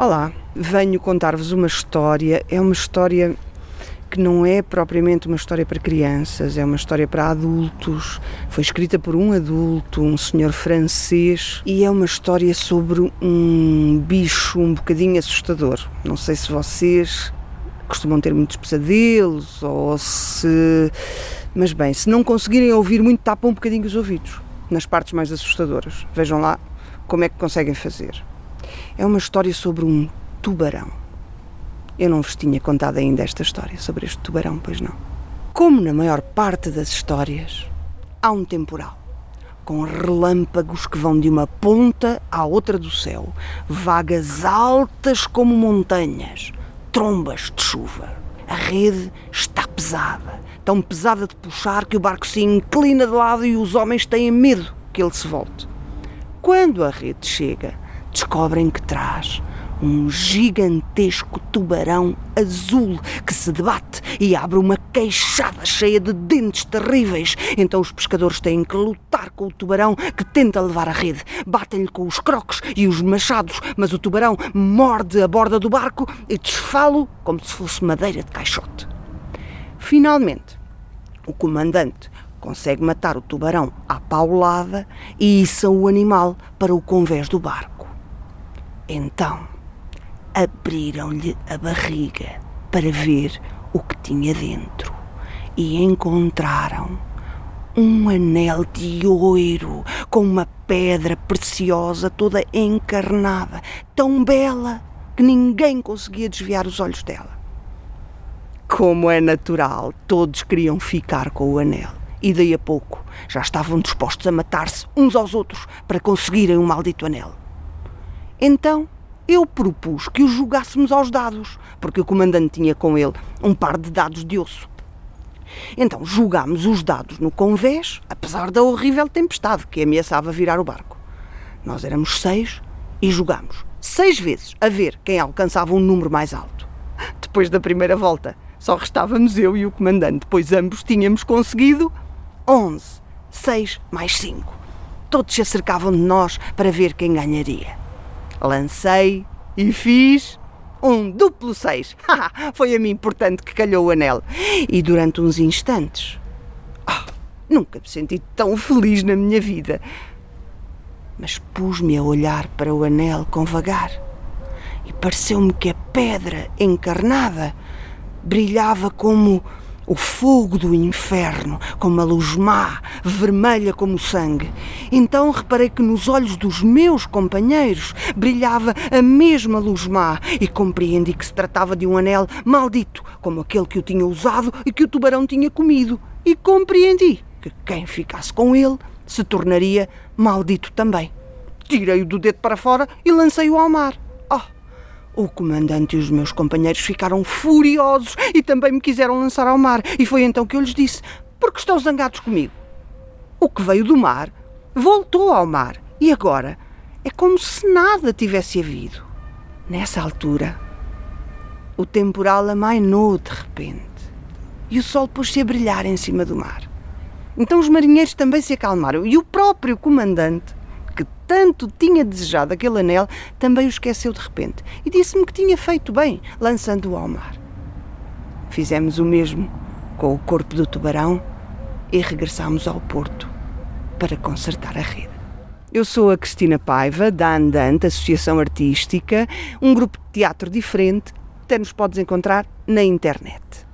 Olá, venho contar-vos uma história. É uma história que não é propriamente uma história para crianças, é uma história para adultos. Foi escrita por um adulto, um senhor francês, e é uma história sobre um bicho um bocadinho assustador. Não sei se vocês costumam ter muitos pesadelos ou se. Mas bem, se não conseguirem ouvir muito, tapam um bocadinho os ouvidos nas partes mais assustadoras. Vejam lá como é que conseguem fazer. É uma história sobre um tubarão. Eu não vos tinha contado ainda esta história sobre este tubarão, pois não. Como na maior parte das histórias, há um temporal, com relâmpagos que vão de uma ponta à outra do céu, vagas altas como montanhas, trombas de chuva. A rede está pesada, tão pesada de puxar que o barco se inclina de lado e os homens têm medo que ele se volte. Quando a rede chega, descobrem que traz um gigantesco tubarão azul que se debate e abre uma queixada cheia de dentes terríveis. Então os pescadores têm que lutar com o tubarão que tenta levar a rede. Batem-lhe com os croques e os machados, mas o tubarão morde a borda do barco e desfalo como se fosse madeira de caixote. Finalmente, o comandante consegue matar o tubarão à paulada e issa o animal para o convés do barco. Então, abriram-lhe a barriga para ver o que tinha dentro e encontraram um anel de ouro com uma pedra preciosa toda encarnada, tão bela que ninguém conseguia desviar os olhos dela. Como é natural, todos queriam ficar com o anel e daí a pouco já estavam dispostos a matar-se uns aos outros para conseguirem o maldito anel. Então eu propus que o jogássemos aos dados, porque o comandante tinha com ele um par de dados de osso. Então jogámos os dados no convés, apesar da horrível tempestade que ameaçava virar o barco. Nós éramos seis e jogámos seis vezes a ver quem alcançava um número mais alto. Depois da primeira volta, só restávamos eu e o comandante, pois ambos tínhamos conseguido onze. Seis mais cinco. Todos se acercavam de nós para ver quem ganharia. Lancei e fiz um duplo seis. Foi a mim, portanto, que calhou o anel. E durante uns instantes, oh, nunca me senti tão feliz na minha vida. Mas pus-me a olhar para o anel com vagar e pareceu-me que a pedra encarnada brilhava como o fogo do inferno, com uma luz má, vermelha como sangue. Então reparei que nos olhos dos meus companheiros brilhava a mesma luz má e compreendi que se tratava de um anel maldito, como aquele que eu tinha usado e que o tubarão tinha comido. E compreendi que quem ficasse com ele se tornaria maldito também. Tirei-o do dedo para fora e lancei-o ao mar. O comandante e os meus companheiros ficaram furiosos e também me quiseram lançar ao mar. E foi então que eu lhes disse: Por que estão zangados comigo? O que veio do mar voltou ao mar e agora é como se nada tivesse havido. Nessa altura, o temporal amainou de repente e o sol pôs-se a brilhar em cima do mar. Então os marinheiros também se acalmaram e o próprio comandante tanto tinha desejado aquele anel, também o esqueceu de repente e disse-me que tinha feito bem, lançando-o ao mar. Fizemos o mesmo com o corpo do tubarão e regressámos ao porto para consertar a rede. Eu sou a Cristina Paiva, da Andante, Associação Artística, um grupo de teatro diferente, até nos podes encontrar na internet.